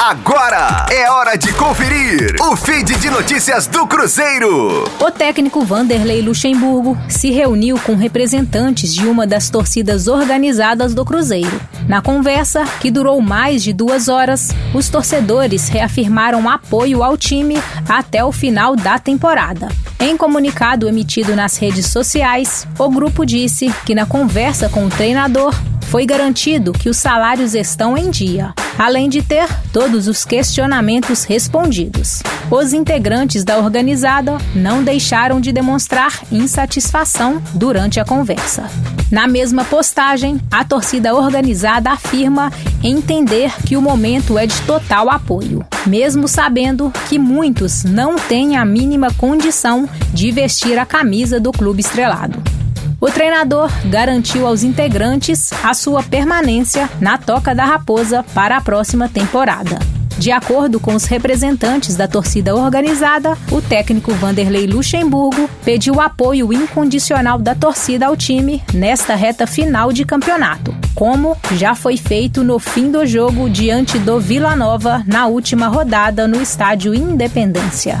Agora é hora de conferir o feed de notícias do Cruzeiro. O técnico Vanderlei Luxemburgo se reuniu com representantes de uma das torcidas organizadas do Cruzeiro. Na conversa, que durou mais de duas horas, os torcedores reafirmaram apoio ao time até o final da temporada. Em comunicado emitido nas redes sociais, o grupo disse que na conversa com o treinador foi garantido que os salários estão em dia, além de ter todos os questionamentos respondidos. Os integrantes da organizada não deixaram de demonstrar insatisfação durante a conversa. Na mesma postagem, a torcida organizada afirma entender que o momento é de total apoio, mesmo sabendo que muitos não têm a mínima condição de vestir a camisa do clube estrelado. O treinador garantiu aos integrantes a sua permanência na Toca da Raposa para a próxima temporada. De acordo com os representantes da torcida organizada, o técnico Vanderlei Luxemburgo pediu apoio incondicional da torcida ao time nesta reta final de campeonato, como já foi feito no fim do jogo diante do Vila Nova na última rodada no estádio Independência